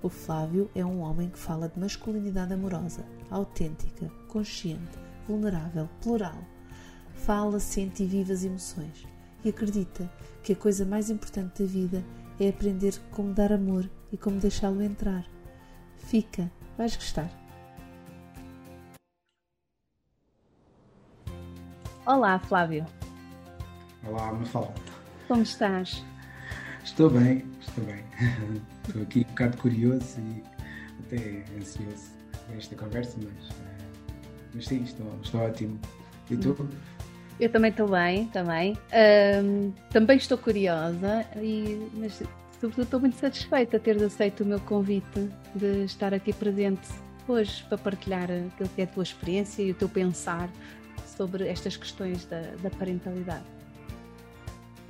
O Flávio é um homem que fala de masculinidade amorosa, autêntica, consciente, vulnerável, plural. Fala, sente e vive as emoções e acredita que a coisa mais importante da vida é aprender como dar amor e como deixá-lo entrar. Fica, vais gostar. Olá, Flávio. Olá, Mafalda. Como estás? Estou bem, estou bem. Estou aqui um bocado curioso e até ansioso por esta conversa, mas, eh, mas sim, estou, estou ótimo. E tu? Eu também estou bem, também. Um, também estou curiosa, e, mas sobretudo estou muito satisfeita de teres aceito o meu convite de estar aqui presente hoje para partilhar aquilo que é a tua experiência e o teu pensar sobre estas questões da, da parentalidade.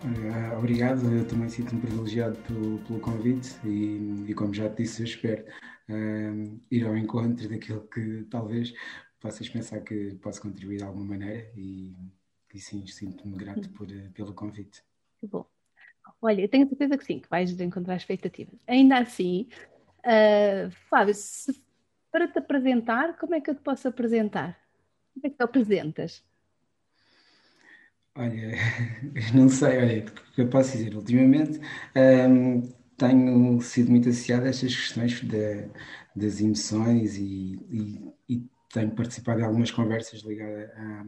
Uh, obrigado, eu também sinto-me privilegiado pelo, pelo convite e, e, como já te disse, eu espero uh, ir ao encontro daquilo que talvez possas pensar que possa contribuir de alguma maneira e, e sim, sinto-me grato por, uh, pelo convite. Que bom. Olha, eu tenho certeza que sim, que vais encontrar expectativas. Ainda assim, Flávio, se, para te apresentar, como é que eu te posso apresentar? Como é que te apresentas? Olha, não sei, olha, o que eu posso dizer? Ultimamente um, tenho sido muito associado a estas questões das emoções e, e, e, tenho participado em algumas conversas ligadas a,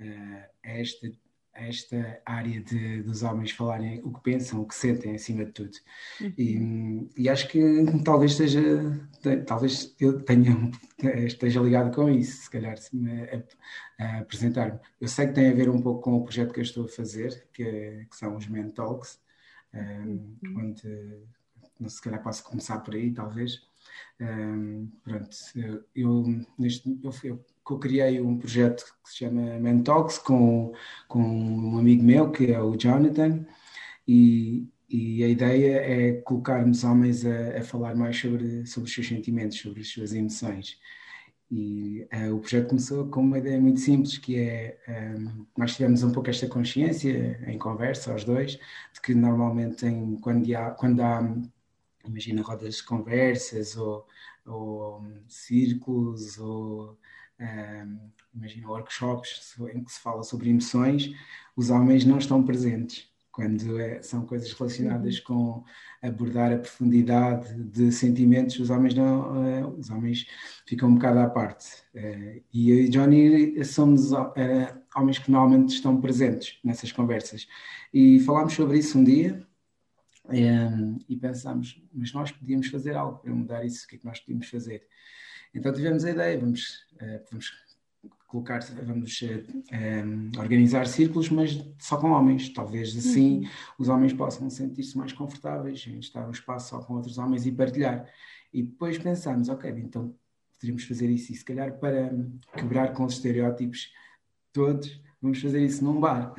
a, a esta esta área de, dos homens falarem o que pensam, o que sentem, acima de tudo. Uhum. E, e, acho que talvez esteja, talvez eu tenha, esteja ligado com isso, se calhar, a, a apresentar-me. Eu sei que tem a ver um pouco com o projeto que eu estou a fazer, que, é, que são os Men Talks, um, uhum. onde, se calhar posso começar por aí, talvez. Um, pronto, eu, neste, eu, eu eu criei um projeto que se chama Mentalks com, com um amigo meu, que é o Jonathan, e, e a ideia é colocarmos homens a, a, falar mais sobre, sobre os seus sentimentos, sobre as suas emoções. E uh, o projeto começou com uma ideia muito simples, que é, um, ehm, nós tivemos um pouco esta consciência em conversa, os dois, de que normalmente em, quando, há, quando há, imagina, rodas de conversas ou, ou um, círculos ou um, imagina workshops em que se fala sobre emoções, os homens não estão presentes quando é, são coisas relacionadas uhum. com abordar a profundidade de sentimentos, os homens não, uh, os homens ficam um bocado à parte. Uh, e eu e Johnny somos uh, homens que normalmente estão presentes nessas conversas. E falámos sobre isso um dia um, e pensámos, mas nós podíamos fazer algo para mudar isso, o que é que nós podíamos fazer? Então tivemos a ideia, vamos, uh, vamos colocar, vamos eh, organizar círculos, mas só com homens. Talvez assim uhum. os homens possam sentir-se mais confortáveis em estar no espaço só com outros homens e partilhar. E depois pensámos, ok, então poderíamos fazer isso e se calhar para quebrar com os estereótipos todos, vamos fazer isso num bar.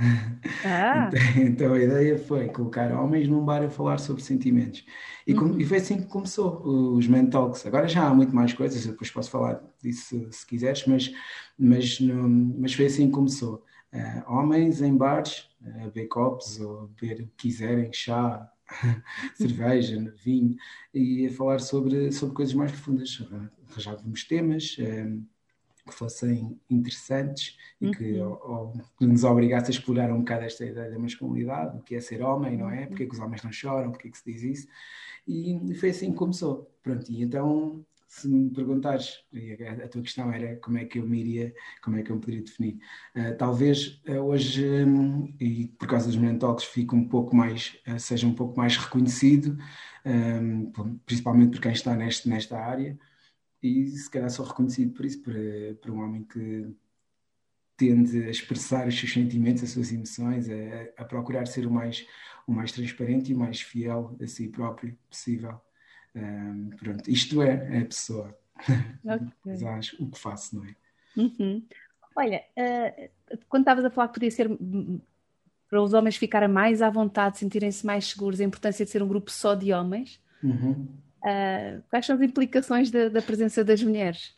Ah. Então, então, a ideia foi colocar homens num bar a falar sobre sentimentos. E, uhum. e foi assim que começou os Men Talks. Agora já há muito mais coisas, depois posso falar disso se, quiseres, mas, mas, no, mas foi assim que começou. Uh, homens em bares, a uh, beber copos ou beber o que quiserem, chá, cerveja, vinho, e a falar sobre, sobre coisas mais profundas. Arranjávamos temas. Uh, que fossem interessantes e que, uhum. ou, que nos obrigasse a explorar um bocado esta ideia da masculinidade, o que é ser homem, não é? Uhum. Porque é que os homens não choram, porque é que se diz isso? E, foi assim que começou. Pronto, e então, se me perguntares, a, tua questão era como é que eu me iria, como é que eu me poderia definir. Uh, talvez uh, hoje, um, e por causa dos mentalks, fique um pouco mais, uh, seja um pouco mais reconhecido, um, principalmente por quem está neste, nesta área e se calhar sou reconhecido por isso, por, por um homem que tende a expressar os seus sentimentos, as suas emoções, a, a, procurar ser o mais, o mais transparente e o mais fiel a si próprio possível. Um, pronto, isto é, a pessoa. Okay. Acho o que faço, não é? Uhum. Olha, uh, quando estavas a falar que podia ser para os homens ficarem mais à vontade, sentirem-se mais seguros, a importância de ser um grupo só de homens, uhum. Uh, quais são as implicações da, da presença das mulheres?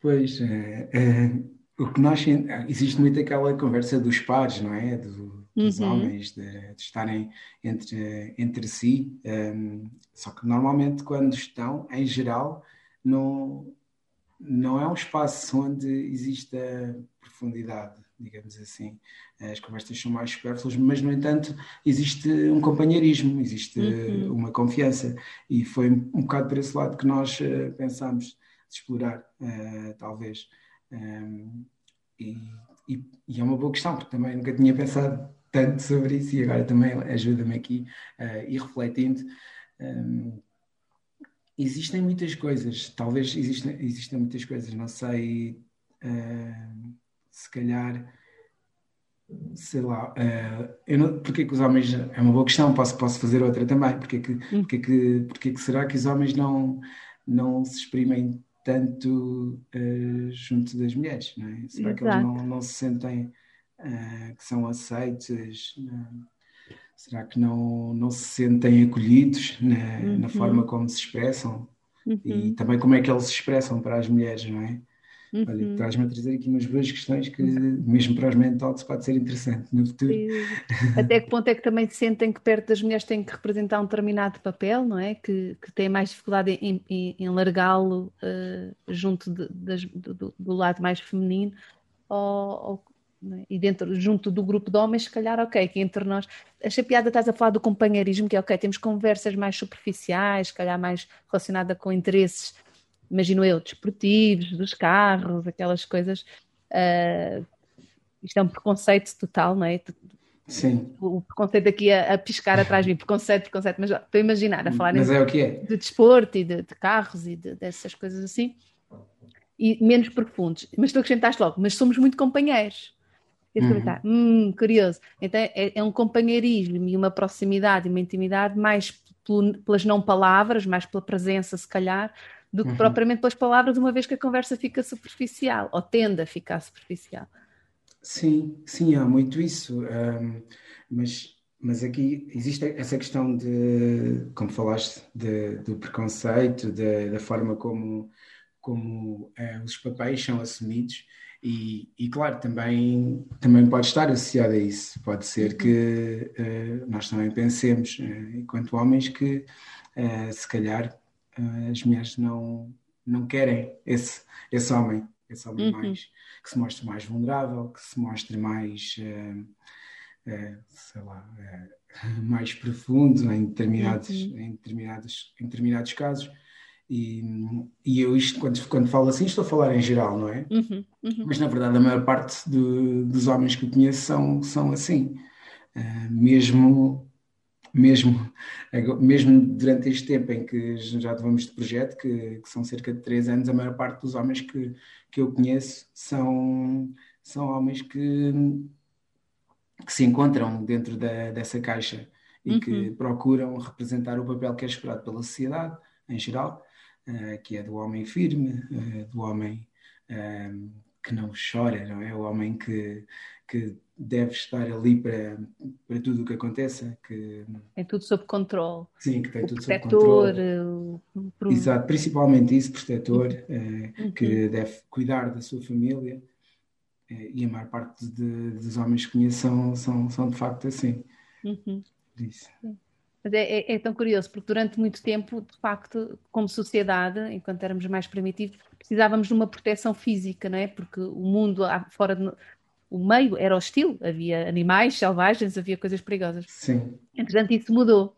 Pois, é, é, o que nós existe muito aquela conversa dos pares, não é? Do, dos uhum. homens, de, de, estarem entre, entre si, um, só que normalmente quando estão, em geral, não, não é um espaço onde existe a profundidade, digamos assim. As conversas são mais supérfluas, mas, no entanto, existe um companheirismo, existe uhum. uma confiança. E foi um bocado por esse lado que nós uh, pensámos de explorar, uh, talvez. Um, e, e, e, é uma boa questão, porque também nunca tinha pensado tanto sobre isso e agora também ajuda-me aqui uh, e refletindo. Um, existem muitas coisas, talvez existem, existem muitas coisas, não sei, uh, se calhar, sei lá, uh, eu não, porque que os homens, é uma boa questão, posso, posso fazer outra também, porque que, hum. porque que, porque que será que os homens não, não se exprimem tanto uh, junto das mulheres, não é? Será Exato. que eles não, não se sentem que são aceites? Será que não, não se sentem acolhidos na, uhum. na forma como se expressam? Uhum. E também como é que eles se expressam para as mulheres, não é? Uhum. Olha, traz-me a trazer aqui umas boas questões que, mesmo para os mentalks, pode ser interessante no futuro. Até que ponto é que também sentem que perto das mulheres têm que representar um determinado papel, não é? Que, que têm mais dificuldade em, em, em largá-lo uh, junto de, de, do, do, lado mais feminino, ou, ou é? e dentro, junto do grupo de homens, se calhar, ok, que entre nós, achei piada, estás a falar do companheirismo, que é ok, temos conversas mais superficiais, se calhar mais relacionada com interesses, imagino eu, desportivos, dos carros, aquelas coisas. Uh, isto é um preconceito total, não é? Sim. O preconceito aqui a, a piscar atrás de mim, preconceito, preconceito, mas estou a imaginar, a falar mas é o que é. de desporto e de, de carros e de, dessas coisas assim, e menos profundos. Mas tu acrescentaste logo, mas somos muito companheiros. E uhum. hum, curioso. Então é, é, um companheirismo e uma proximidade e uma intimidade mais pelas não palavras, mais pela presença, se calhar, do que uhum. propriamente pelas palavras, uma vez que a conversa fica superficial, ou tende a ficar superficial. Sim, sim, há muito isso. Um, mas, mas aqui existe essa questão de, como falaste, de, do preconceito, de, da forma como, como é, os papéis são assumidos. E, e, claro, também, também pode estar associado a isso. Pode ser que uh, nós também pensemos, uh, enquanto homens, que uh, se calhar as mulheres não, não querem esse, esse homem, esse homem uhum. mais que se mostre mais vulnerável, que se mostre mais, sei lá, mais profundo em determinados, uhum. em determinados, em determinados casos. E, e eu isto, quando, quando falo assim, estou a falar em geral, não é? Uhum, uhum. Mas na verdade a maior parte do, dos homens que eu conheço são, são assim. Uh, mesmo, mesmo, mesmo durante este tempo em que já vamos de projeto, que, que, são cerca de três anos, a maior parte dos homens que, que eu conheço são, são homens que, que se encontram dentro da, dessa caixa e uhum. que procuram representar o papel que é esperado pela sociedade em geral uh, que é do homem firme, uh, do homem uh, que não chora, não é? O homem que, que deve estar ali para, para tudo o que aconteça. Que... Tem tudo sob controle. Sim, que tem o tudo sob controle. O... Exato, principalmente isso, protetor, uhum. que deve cuidar da sua família. E a maior parte de, dos homens que conheço são, são, são de facto assim. Uhum. Isso. Mas é, é, é, tão curioso, porque durante muito tempo, de facto, como sociedade, enquanto éramos mais primitivos, precisávamos de uma proteção física, não é? Porque o mundo fora de, o meio era hostil, havia animais selvagens, havia coisas perigosas. Sim. Entretanto, isso mudou.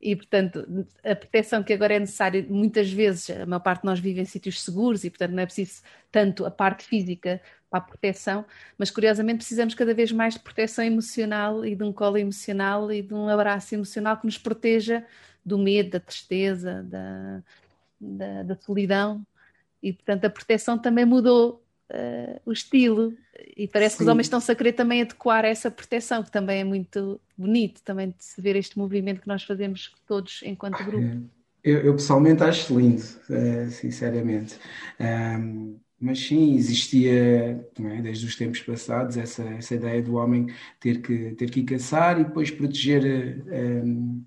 E, portanto, a proteção que agora é necessária, muitas vezes, a maior parte de nós vive em sítios seguros e, portanto, não é preciso tanto a parte física para a proteção, mas curiosamente precisamos cada vez mais de proteção emocional e de um colo emocional e de um abraço emocional que nos proteja do medo, da tristeza, da, da, da solidão. E, portanto, a proteção também mudou uh, o estilo. E parece Sim. que os homens estão-se a querer também adequar a essa proteção, que também é muito bonito, também de se ver este movimento que nós fazemos todos enquanto grupo. Eu, eu pessoalmente acho lindo, uh, sinceramente. Um, mas sim, existia é, desde os tempos passados essa, essa ideia do homem ter que, ter que ir caçar e depois proteger um,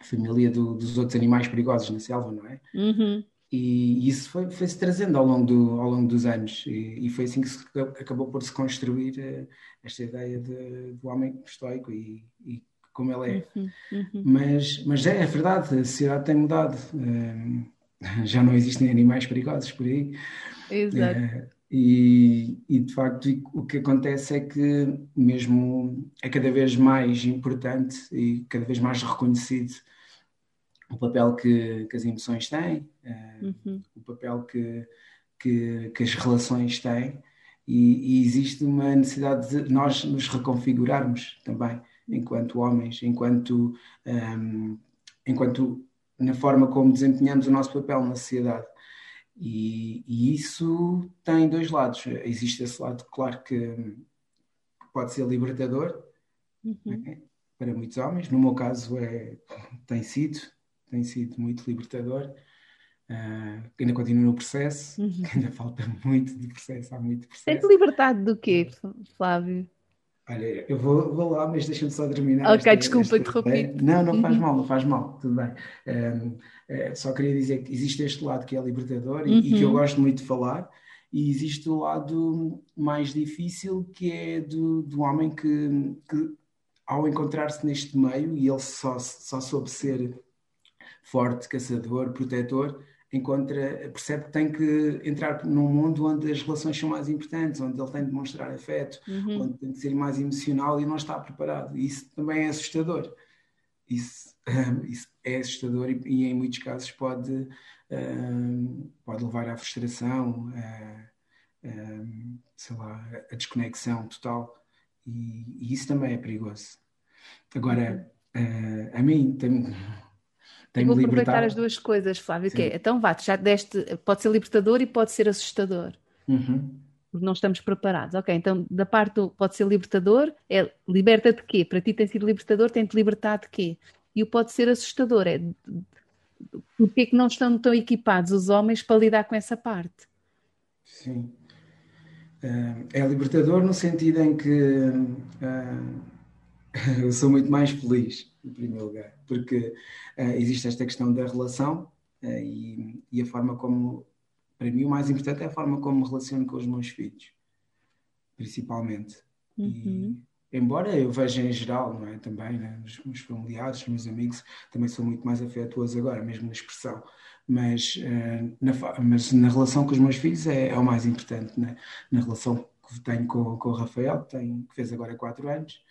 a família do, dos outros animais perigosos na selva, não é? Uhum. E isso foi, foi-se trazendo ao longo, do, ao longo dos anos, e, e foi assim que se, acabou por se construir uh, esta ideia de, do homem estoico e, e como ele é. Uhum, uhum. Mas, mas é, é, verdade, a sociedade tem mudado. Uh, já não existem animais perigosos por aí. Exato. Uh, e, e, de facto o que acontece é que mesmo é cada vez mais importante e cada vez mais reconhecido o papel que, que as emoções têm, uh, uhum. o papel que, que, que, as relações têm, e, e, existe uma necessidade de nós nos reconfigurarmos também, enquanto homens, enquanto, um, ehm, enquanto na forma como desempenhamos o nosso papel na sociedade. E, e, isso tem dois lados. Existe esse lado, claro, que pode ser libertador uhum. né, para muitos homens. No meu caso, é, tem sido tem sido muito libertador. Uh, ainda continuo no processo, uhum. ainda falta muito de processo, há muito processo. Tem-te libertado do quê, Flávio? Olha, eu vou, vou lá, mas deixa-me só terminar. Ok, esta, desculpa interromper. Não, não faz uhum. mal, não faz mal, tudo bem. Um, é, só queria dizer que existe este lado que é libertador uhum. e, e, que eu uhum. gosto muito de falar, e existe o lado mais difícil que é do, do homem que, que ao encontrar-se neste meio, e ele só, só soube ser forte, caçador, protetor, encontra, percebe que tem que entrar num mundo onde as relações são mais importantes, onde ele tem de demonstrar afeto, uhum. onde tem de ser mais emocional e não está preparado. E isso também é assustador. Isso, um, isso é assustador e, e, em muitos casos pode, um, pode levar à frustração, a, um, sei lá, a desconexão total. E, e, isso também é perigoso. Agora, uh, a mim tem tenho vou aproveitar as duas coisas, Flávio, Sim. que é, então vá, já deste, pode ser libertador e pode ser assustador. Uhum. Porque não estamos preparados. Ok, então da parte do pode ser libertador, é liberta de quê? Para ti tem sido libertador, tem-te libertar de quê? E o pode ser assustador, é porque é que não estão tão equipados os homens para lidar com essa parte? Sim. Uh, é libertador no sentido em que uh, eu sou muito mais feliz em primeiro lugar, porque uh, existe esta questão da relação uh, e, e, a forma como, para mim, o mais importante é a forma como me relaciono com os meus filhos, principalmente. Uhum. E, embora eu veja em geral, não é? Também, né? os meus familiares, os meus amigos, também sou muito mais afetuoso agora, mesmo na expressão. Mas, uh, na, mas na relação com os meus filhos é, é o mais importante, né? na relação que tenho com, com o Rafael, que, tem, que fez agora 4 anos.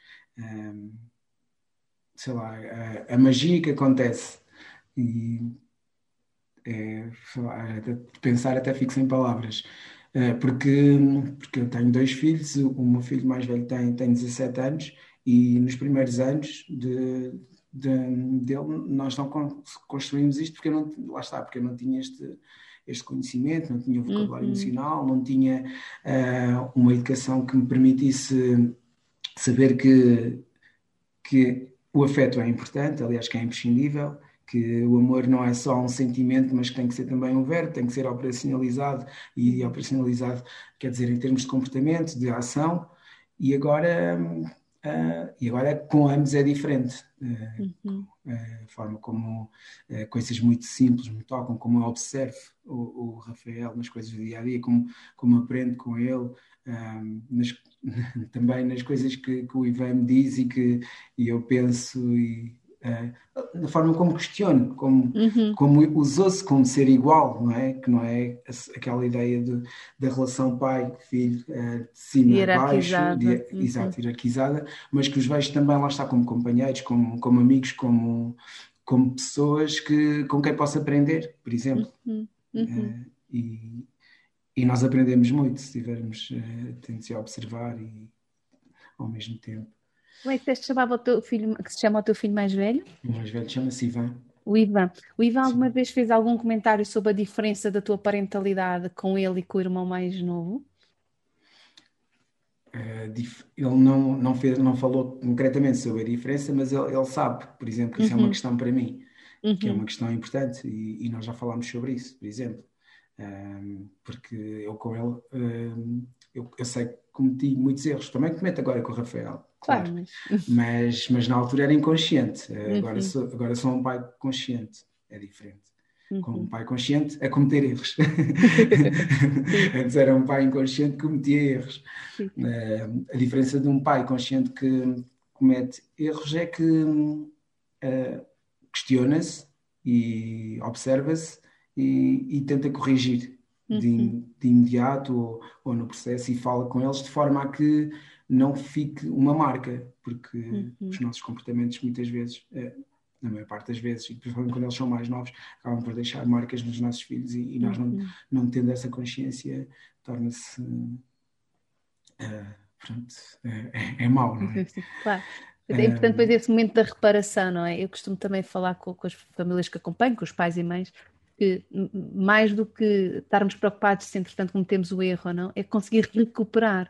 Sei lá, a, a magia que acontece. E é, lá, de pensar até fico sem palavras. É, porque, porque eu tenho dois filhos, o meu filho mais velho tem, tem 17 anos e nos primeiros anos de, de, dele nós não construímos isto porque eu não, lá está, porque eu não tinha este, este conhecimento, não tinha vocabulário uhum. emocional, não tinha uh, uma educação que me permitisse saber que, que o afeto é importante, aliás, que é imprescindível, que o amor não é só um sentimento, mas que tem que ser também um verbo, tem que ser operacionalizado, e operacionalizado quer dizer em termos de comportamento, de ação, e agora, uh, e agora com ambos é diferente. Uh, uhum. A forma como uh, coisas muito simples me tocam, como eu observo o, o, Rafael nas coisas do dia a dia, como, como aprendo com ele, nas, também nas coisas que, que, o Ivan me diz e que e eu penso e uh, na forma como questiono, como, uhum. como usou-se como ser igual, não é? Que não é aquela ideia de, da relação pai-filho uh, de cima a baixo, de, uhum. exato, hierarquizada, mas que os vejo também lá está como companheiros, como, como amigos, como, como pessoas que, com quem posso aprender, por exemplo. Uhum. Uh, e, e nós aprendemos muito se estivermos uh, atentos a observar e ao mesmo tempo. Como é que te chamava o teu filho, que se chama o teu filho mais velho? O mais velho chama-se Ivan. O Ivan. O Ivan alguma Sim. vez fez algum comentário sobre a diferença da tua parentalidade com ele e com o irmão mais novo? ele não, não, fez, não falou concretamente sobre a diferença, mas ele, ele sabe, por exemplo, que isso uhum. é uma uhum. questão para mim, uhum. que é uma uhum. questão importante e, e, nós já falámos sobre isso, por exemplo. Um, porque eu com ele, um, eu, eu, sei que cometi muitos erros, também cometo agora com o Rafael, claro, claro mas... mas... Mas, na altura era inconsciente, uhum. agora, sou, agora sou um pai consciente, é diferente. Uhum. Com um pai consciente a cometer erros. Antes era um pai inconsciente que cometia erros. Uh, a diferença de um pai consciente que comete erros é que uh, questiona-se e observa-se e, e, tenta corrigir uhum. de, de, imediato ou, ou, no processo e fala com eles de forma a que não fique uma marca, porque uhum. os nossos comportamentos muitas vezes uh, na maior parte das vezes, e principalmente quando eles são mais novos, acabam por deixar marcas nos nossos filhos e, e nós não, uhum. não tendo essa consciência, torna-se. Uh, pronto, é, é, mau, não é? Claro. É importante depois esse momento da reparação, não é? Eu costumo também falar com, com as famílias que acompanho, com os pais e mães, que mais do que estarmos preocupados se entretanto cometemos o erro ou não, é conseguir recuperar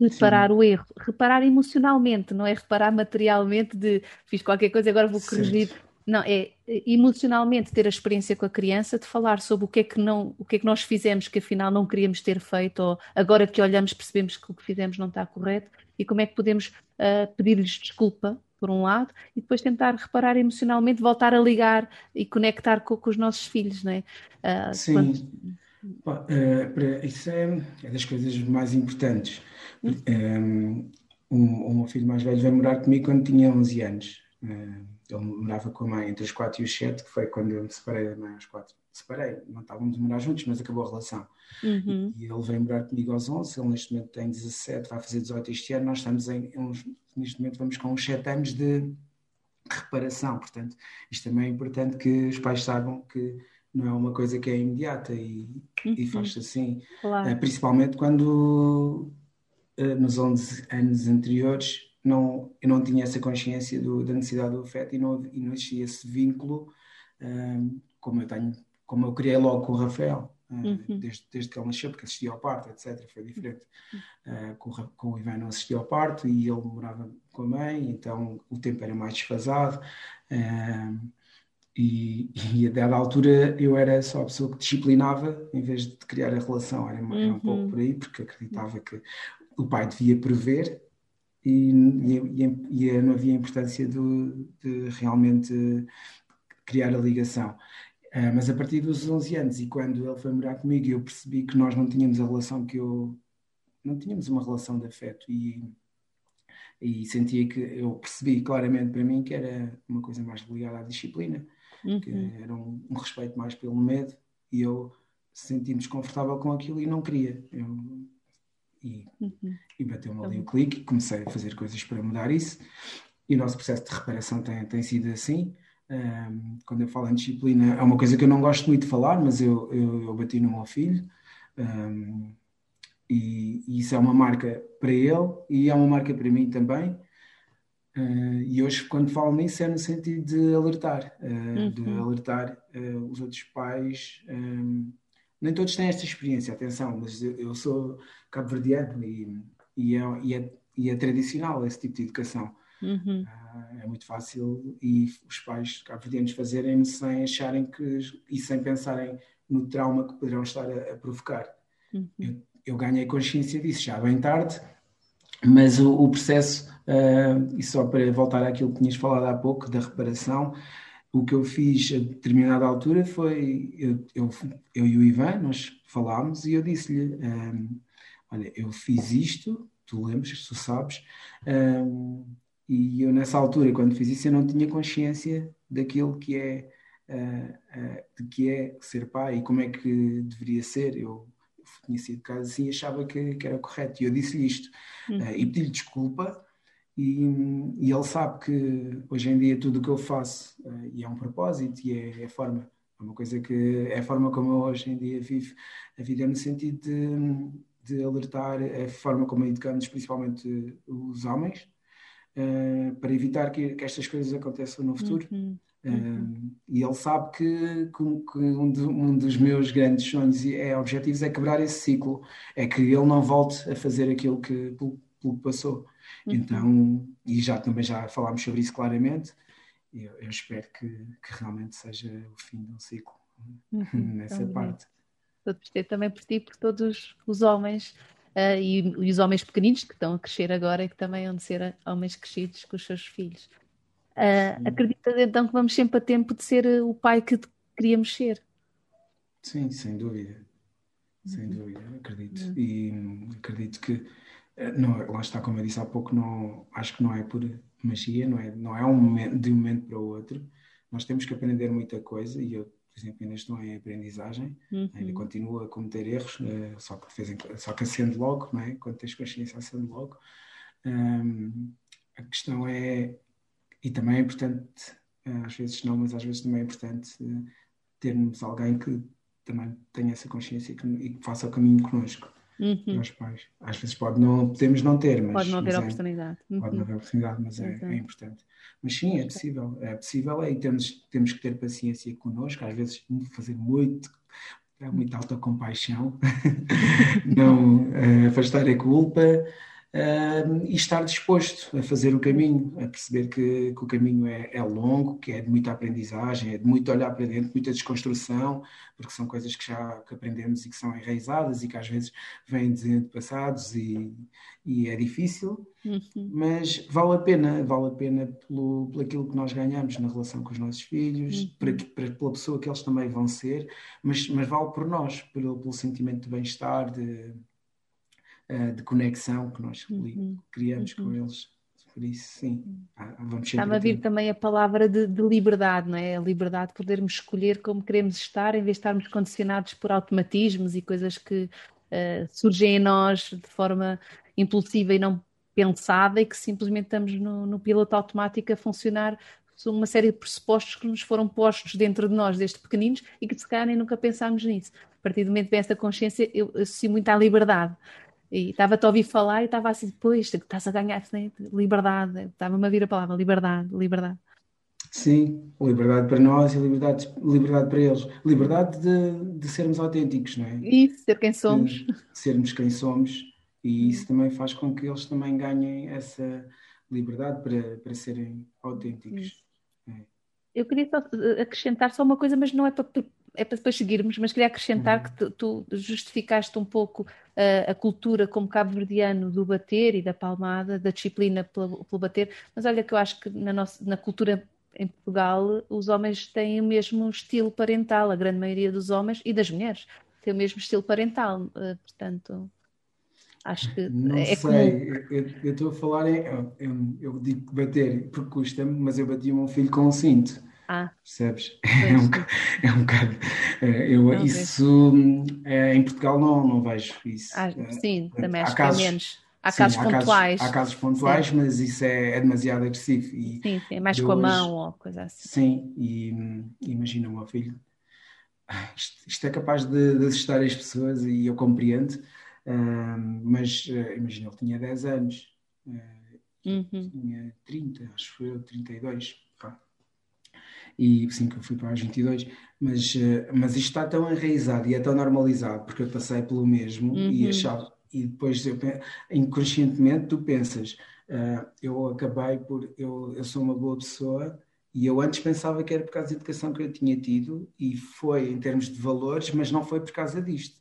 reparar Sim. o erro, reparar emocionalmente, não é reparar materialmente de fiz qualquer coisa agora vou corrigir. Certo. Não, é emocionalmente ter a experiência com a criança de falar sobre o que é que não, o que é que nós fizemos que afinal não queríamos ter feito, ou agora que olhamos percebemos que o que fizemos não está correto, e como é que podemos uh, pedir-lhes desculpa, por um lado, e depois tentar reparar emocionalmente, voltar a ligar e conectar com, com os nossos filhos, não é? Uh, Sim. Quando... Uh, isso é, é das coisas mais importantes. Um, o meu filho mais velho veio morar comigo quando tinha 11 anos. Ele morava com a mãe entre os 4 e os 7, que foi quando eu me separei da mãe aos 4. Separei, não estávamos a morar juntos, mas acabou a relação. Uhum. E ele veio morar comigo aos 11, ele neste momento tem 17, vai fazer 18 este ano. Nós estamos em, uns, neste momento, vamos com uns 7 anos de reparação. Portanto, isto também é importante que os pais saibam que não é uma coisa que é imediata e, uhum. e faz-se assim. Claro. Eh, principalmente quando eh, nos 11 anos anteriores não, eu não tinha essa consciência do, da necessidade do afeto e não, e não existia esse vínculo um, como eu tenho, como eu criei logo com o Rafael, uh, uhum. desde, desde que ele nasceu, porque assistia ao parto, etc. Foi diferente. Uh, com, o, com o Ivan não assistia ao parto e ele morava com a mãe, então o tempo era mais desfasado. Uh, e, e a dada altura eu era só a pessoa que disciplinava em vez de criar a relação, era, era um pouco uhum. por aí, porque acreditava que o pai devia prever e, e, e não havia importância de, de, realmente criar a ligação. Uh, mas a partir dos 11 anos e quando ele foi morar comigo, eu percebi que nós não tínhamos a relação que eu. não tínhamos uma relação de afeto e, e sentia que eu percebi claramente para mim que era uma coisa mais ligada à disciplina, uhum. que era um, um, respeito mais pelo medo e eu senti-me desconfortável com aquilo e não queria. Eu e, uhum. e bateu-me ali o clique, comecei a fazer coisas para mudar isso. E o nosso processo de reparação tem, tem sido assim. Um, quando eu falo em disciplina, é uma coisa que eu não gosto muito de falar, mas eu, eu, eu bati no meu filho. Um, e, e, isso é uma marca para ele e é uma marca para mim também. Uh, e hoje, quando falo nisso, é no sentido de alertar, uh, uhum. de alertar uh, os outros pais um, nem todos têm esta experiência, atenção, mas eu, sou cabo-verdiano e, e, é, e, é, e é tradicional esse tipo de educação. Uhum. Uh, é muito fácil e os pais cabo-verdianos fazerem sem acharem que e sem pensarem no trauma que poderão estar a, a provocar. Uhum. Eu, eu, ganhei consciência disso já bem tarde, mas o, o processo, uh, e só para voltar àquilo que tinhas falado há pouco, da reparação, o que eu fiz a determinada altura foi, eu, eu, eu e o Ivan, nós falámos e eu disse-lhe, um, olha, eu fiz isto, tu lembras, tu sabes, um, e eu nessa altura, quando fiz isso, eu não tinha consciência daquilo que é, uh, uh, de que é ser pai e como é que deveria ser. Eu, tinha sido caso assim e achava que, que, era correto. E eu disse-lhe isto. Uhum. Uh, e pedi-lhe desculpa e, e, ele sabe que hoje em dia tudo o que eu faço e é um propósito e é, é, a forma, é uma coisa que é a forma como eu hoje em dia vivo a vida no sentido de, de alertar a forma como educamos principalmente os homens uh, para evitar que, que, estas coisas aconteçam no futuro. Uhum. Uh, e ele sabe que, que, que um, de, um, dos meus grandes sonhos e é, objetivos é quebrar esse ciclo, é que ele não volte a fazer aquilo que pelo que passou. Uhum. Então, e já também já falámos sobre isso claramente, eu, eu espero que, que, realmente seja o fim de um ciclo uhum. nessa também. parte. Estou a também por ti, por todos os homens uh, e, e, os homens pequeninos que estão a crescer agora e que também vão ser homens crescidos com os seus filhos. Uh, acreditas então que vamos sempre a tempo de ser o pai que queríamos ser? Sim, sem dúvida. Sem uhum. dúvida, acredito. Uhum. E acredito que, não, lá está, como eu disse há pouco, não, acho que não é por magia, não é, não é um momento, de um momento para o outro. Nós temos que aprender muita coisa e eu, por exemplo, ainda estou em aprendizagem, uhum. ainda continuo a cometer erros, uh, só, que fez, só que acendo logo, não é? quando tens consciência, acendo logo. Um, a questão é, e também é importante, uh, às vezes não, mas às vezes também é importante uh, termos alguém que também tenha essa consciência e que, e que faça o caminho connosco. Uhum. Pais. Às vezes pode não, podemos não ter, mas. Pode não haver é, oportunidade. Uhum. Pode não haver oportunidade, mas é, é, importante. Mas sim, é possível. É possível é, e temos, temos que ter paciência connosco, às vezes fazer muito, muita alta compaixão, não uh, afastar a culpa uh, e estar disposto a fazer o caminho, a perceber que, que o caminho é, é, longo, que é de muita aprendizagem, é de muito olhar para dentro, muita desconstrução, porque são coisas que já que aprendemos e que são enraizadas e que às vezes vêm de passados e, e é difícil, uhum. mas vale a pena, vale a pena pelo, pelo aquilo que nós ganhamos na relação com os nossos filhos, uhum. para, para, pela pessoa que eles também vão ser, mas, mas vale por nós, pelo, pelo sentimento de bem-estar, de uh, de conexão que nós uhum. criamos uhum. com eles. Por isso, sim, ah, vamos Está-me a vir também a palavra de, de, liberdade, não é? A liberdade de podermos escolher como queremos estar, em vez de estarmos condicionados por automatismos e coisas que uh, surgem em nós de forma impulsiva e não pensada e que simplesmente estamos no, no piloto automático a funcionar uma série de pressupostos que nos foram postos dentro de nós desde pequeninos e que se calhar nem nunca pensámos nisso. A partir do momento que vem essa consciência, eu associo muito à liberdade. E estava-te a ouvir falar e estava assim, pois, estás a ganhar né? liberdade. Estava-me a vir a palavra liberdade, liberdade. Sim, liberdade para nós e liberdade, liberdade para eles. Liberdade de, de sermos autênticos, não é? Isso, ser quem somos. De sermos quem somos. E isso também faz com que eles também ganhem essa liberdade para, para serem autênticos. É. Eu queria só eh, acrescentar só uma coisa, mas não é para é para depois seguirmos, mas queria acrescentar uhum. que tu, tu, justificaste um pouco uh, a cultura como cabo-verdiano do bater e da palmada, da disciplina pelo, pelo, bater, mas olha que eu acho que na, nossa, na cultura em Portugal os homens têm o mesmo estilo parental, a grande maioria dos homens e das mulheres têm o mesmo estilo parental, uh, portanto acho que não é sei, comum. eu estou a falar em, eu, eu, eu digo bater porque custa-me, mas eu bati o meu filho com um cinto ah. Percebes? É um, é um bocado. É, eu, não, isso é, em Portugal não, não vejo isso. Ah, é, sim, também acho casos, que é menos. Há sim, casos há pontuais. Casos, há casos pontuais, sim. mas isso é, é demasiado agressivo. E sim, sim, é mais com a mão ou coisa assim. Sim, e imagina o meu filho. Isto, isto, é capaz de, de, assustar as pessoas e eu compreendo, uh, mas uh, imagina, ele tinha 10 anos, uh, uhum. tinha 30, acho que foi eu, 32 e sim que eu fui para os 22, mas, eh, mas isto está tão enraizado e é tão normalizado, porque eu passei pelo mesmo uhum. e achava, e depois eu, inconscientemente tu pensas, uh, eu acabei por, eu, eu sou uma boa pessoa e eu antes pensava que era por causa da educação que eu tinha tido e foi em termos de valores, mas não foi por causa disto.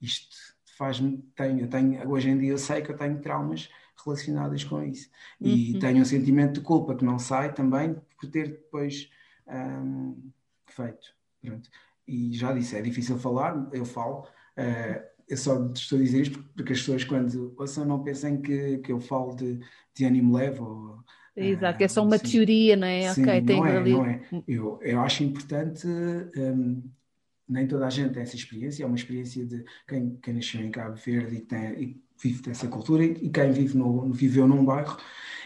Isto faz-me, tenho, tenho, hoje em dia eu sei que eu tenho traumas relacionadas com isso e uhum. tenho um sentimento de culpa que não sai também por ter depois um, feito. Pronto. E já disse, é difícil falar, eu falo. Uh, eu só estou a dizer isto porque as pessoas, quando ouçam, não pensem que, que eu falo de, de ânimo leve ou. Exato, é só uma assim. teoria, não é? Sim, ok, tem é, ali. Não é. Eu, eu acho importante. Um, nem toda a gente tem essa experiência, é uma experiência de quem, quem nasceu em Cabo Verde e, tem, e vive dessa cultura e quem vive no, viveu num bairro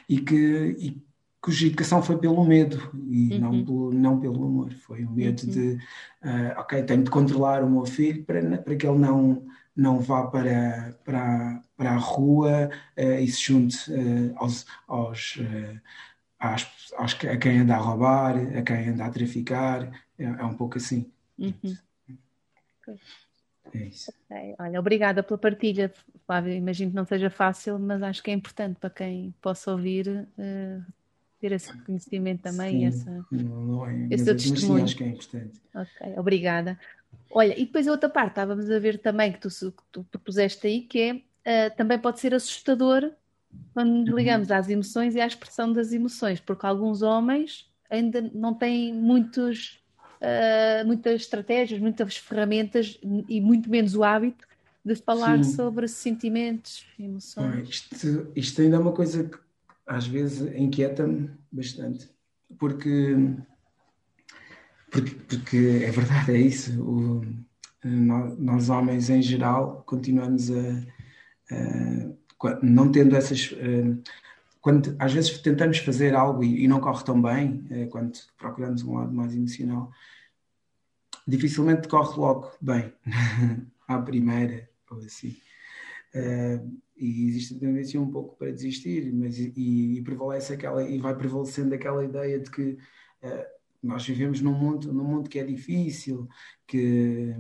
e que, e cuja educação foi pelo medo e uhum. não, pelo, não pelo amor. Foi o medo uhum. de, uh, ok, tenho de controlar o meu filho para, para que ele não, não vá para, para, para a rua uh, e se junte uh, aos, aos, às, aos, a quem anda a roubar, a quem anda a traficar. É, é um pouco assim. Uhum. É isso. Okay. Olha, obrigada pela partilha, Flávio. Imagino que não seja fácil, mas acho que é importante para quem possa ouvir uh, ter esse conhecimento também. Sim, essa, não, é, esse mas, testemunho. Mas acho que é importante. Ok, obrigada. Olha, e depois a outra parte, estávamos a ver também que tu, que tu propuseste aí, que é uh, também pode ser assustador quando nos uhum. ligamos uhum. às emoções e à expressão das emoções, porque alguns homens ainda não têm muitos uh, muitas estratégias, muitas ferramentas e muito menos o hábito de falar Sim. sobre sentimentos, emoções. isto, isto ainda é uma coisa que às vezes inquieta-me bastante, porque, porque, porque, é verdade, é isso. O, nós, homens em geral continuamos a, a não tendo essas quando às vezes tentamos fazer algo e, e não corre tão bem, é, quando procuramos um lado mais emocional, dificilmente corre logo bem à primeira ou assim. Uh, e existe a tendência um pouco para desistir, mas e, e, prevalece aquela e vai prevalecendo aquela ideia de que uh, nós vivemos num mundo num mundo que é difícil, que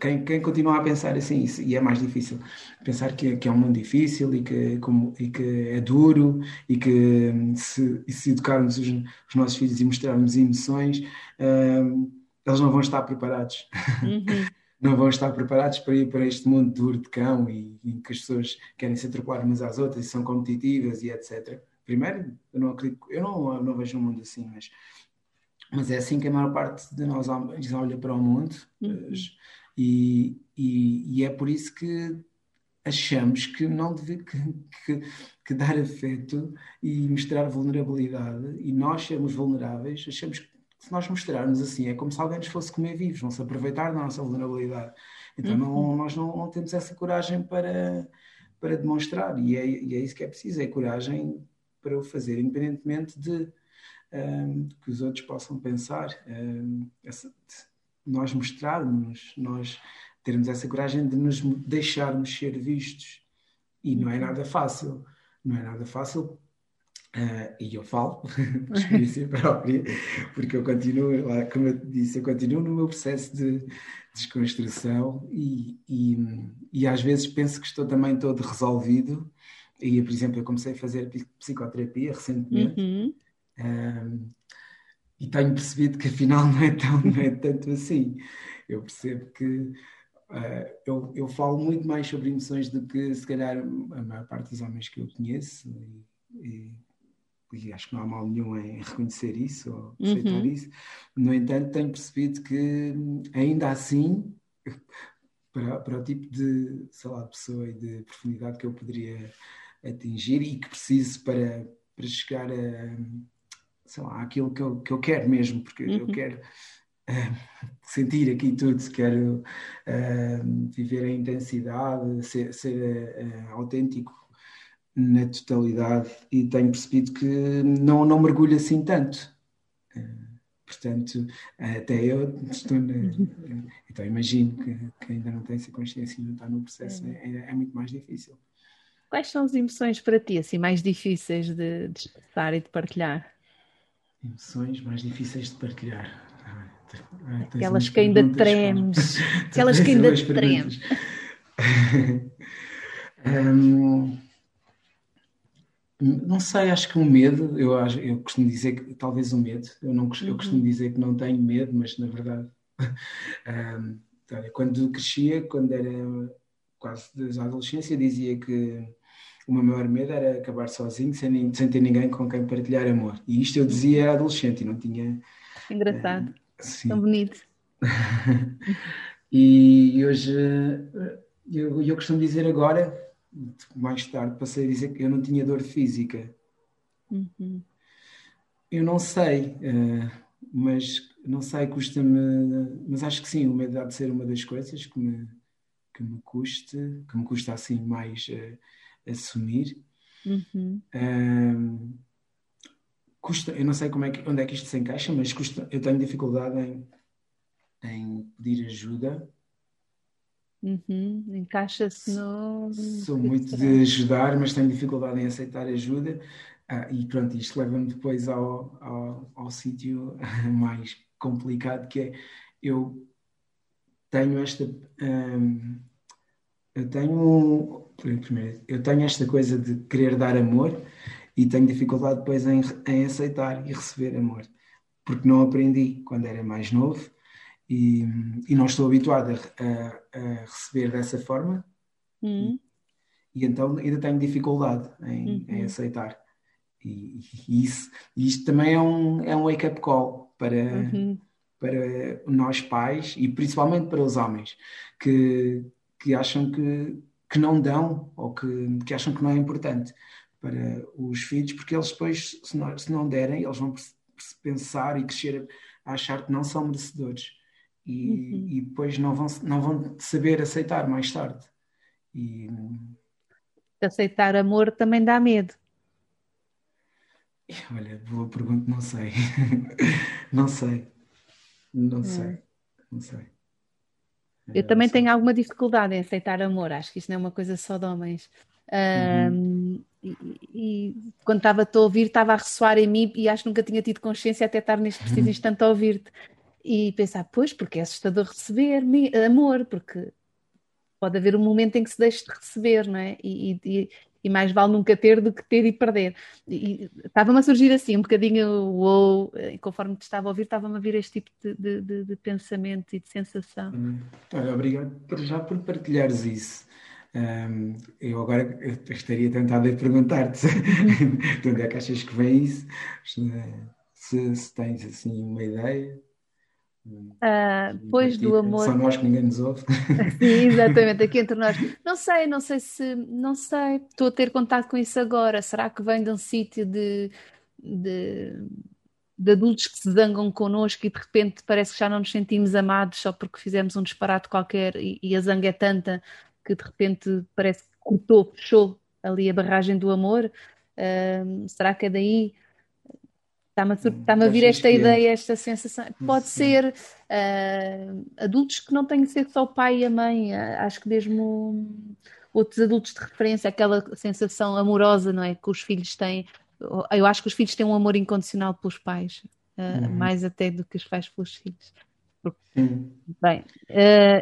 quem, quem continua a pensar assim, e é mais difícil, pensar que, que é um mundo difícil e que, como, e que é duro e que se, se educarmos os, os nossos filhos e mostrarmos emoções, uh, eles não vão estar preparados. Uhum. não vão estar preparados para ir para este mundo duro de cão e em que as pessoas querem se atropelar umas às outras e são competitivas e etc. Primeiro, eu não acredito, eu não, não vejo um mundo assim, mas mas é assim que a maior parte de nós olha para o mundo uhum. e, e, e, é por isso que achamos que não deve que, que, que, dar afeto e mostrar vulnerabilidade e nós sermos vulneráveis achamos que se nós mostrarmos assim é como se alguém nos fosse comer vivos vão se aproveitar da nossa vulnerabilidade então uhum. não, nós não, não, temos essa coragem para para demonstrar e é, e é isso que é preciso é coragem para o fazer independentemente de um, que os outros possam pensar, um, essa, nós mostrarmos, nós termos essa coragem de nos deixarmos ser vistos. E não é uhum. nada fácil, não é nada fácil. Uh, e eu falo por experiência própria, porque eu continuo, como eu disse, eu continuo no meu processo de desconstrução e, e, e às vezes penso que estou também todo resolvido. E, por exemplo, eu comecei a fazer psicoterapia recentemente. Uhum. Um, e tenho percebido que afinal não é, tão, não é tanto assim. Eu percebo que uh, eu, eu falo muito mais sobre emoções do que se calhar a maior parte dos homens que eu conheço e, e, e acho que não há mal nenhum em reconhecer isso ou aceitar uhum. isso. No entanto, tenho percebido que ainda assim para, para o tipo de, sei lá, de pessoa e de profundidade que eu poderia atingir e que preciso para, para chegar a sei lá, aquilo que eu, que eu quero mesmo, porque uhum. eu quero uh, sentir aqui tudo, quero uh, viver a intensidade, ser, ser uh, autêntico na totalidade e tenho percebido que não, não mergulho assim tanto. Portanto, até eu estou na, então imagino que, ainda não tem essa consciência e não está no processo, é, é, é muito mais difícil. Quais são as emoções para ti assim mais difíceis de, de expressar e de partilhar? Emoções mais difíceis de partilhar. Ah, Aquelas que ainda tremes. Aquelas que ainda tremes. um, não sei, acho que o um medo, eu, eu costumo dizer que talvez o um medo, eu, não, eu costumo uhum. dizer que não tenho medo, mas na verdade, um, quando crescia, quando era quase da adolescência, dizia que o meu maior medo era acabar sozinho, sem, sem ter ninguém com quem partilhar amor. E isto eu dizia era adolescente e não tinha. Engraçado. Uh, Tão bonito. e hoje eu, eu costumo dizer agora, mais tarde, passei a dizer que eu não tinha dor física. Uhum. Eu não sei, uh, mas não sei, custa-me. Mas acho que sim, o medo de ser uma das coisas que me, que me custa, que me custa assim mais. Uh, assumir. Uhum. Um, custa, eu não sei como é que, onde é que isto se encaixa, mas custa, eu tenho dificuldade em, em pedir ajuda. Uhum. Encaixa-se no. Sou muito de ajudar, mas tenho dificuldade em aceitar ajuda. Ah, e pronto, isto leva-me depois ao, ao, ao sítio mais complicado que é eu tenho esta. Hum, eu tenho. Primeiro, eu tenho esta coisa de querer dar amor e tenho dificuldade depois em, em aceitar e receber amor, porque não aprendi quando era mais novo e, e não estou habituado a, a, receber dessa forma uhum. e, e, então ainda tenho dificuldade em, uhum. em aceitar. E, e, isso, e isto também é um, é um wake-up call para, uhum. para nós pais e principalmente para os homens que, que acham que, que não dão ou que, que acham que não é importante para os filhos, porque eles depois, se não, se não derem, eles vão pensar e crescer a achar que não são merecedores e, uhum. e depois não vão, não vão saber aceitar mais tarde. E... Aceitar amor também dá medo. Olha, boa pergunta, não sei. não sei. Não é. sei. Não sei. Eu é, também tenho alguma dificuldade em aceitar amor, acho que isso não é uma coisa só de homens. Uhum. e, e, quando estava a ouvir, estava a ressoar em mim e acho que nunca tinha tido consciência até estar neste preciso instante a ouvir-te e pensar, pois, porque é assustador receber amor, porque pode haver um momento em que se deixe de receber, não é? E, e, e mais vale nunca ter do que ter e perder. E estava-me a surgir assim, um bocadinho, uou, e conforme te estava a ouvir, estava-me a vir este tipo de, de, de, pensamento e de sensação. Hum. Olha, obrigado por, já por partilhares isso. Um, eu agora estaria tentado a perguntar-te de onde é que achas que vem isso, se, se tens assim uma ideia. Uh, depois do amor. Só nós que ninguém nos ouve. Sim, exatamente, aqui entre nós. Não sei, não sei se. Não sei. Estou a ter contato com isso agora. Será que vem de um sítio de, de, de, adultos que se zangam connosco e de repente parece que já não nos sentimos amados só porque fizemos um disparate qualquer e, e a zanga é tanta que de repente parece que cortou, fechou ali a barragem do amor? Uh, será que é daí? Está-me a, está a vir esta ideia, esta sensação. Pode Sim. ser uh, adultos que não têm que ser só o pai e a mãe, uh, acho que mesmo outros adultos de referência, aquela sensação amorosa, não é? Que os filhos têm. Eu acho que os filhos têm um amor incondicional pelos pais, uh, uhum. mais até do que os pais pelos filhos. Sim. Bem,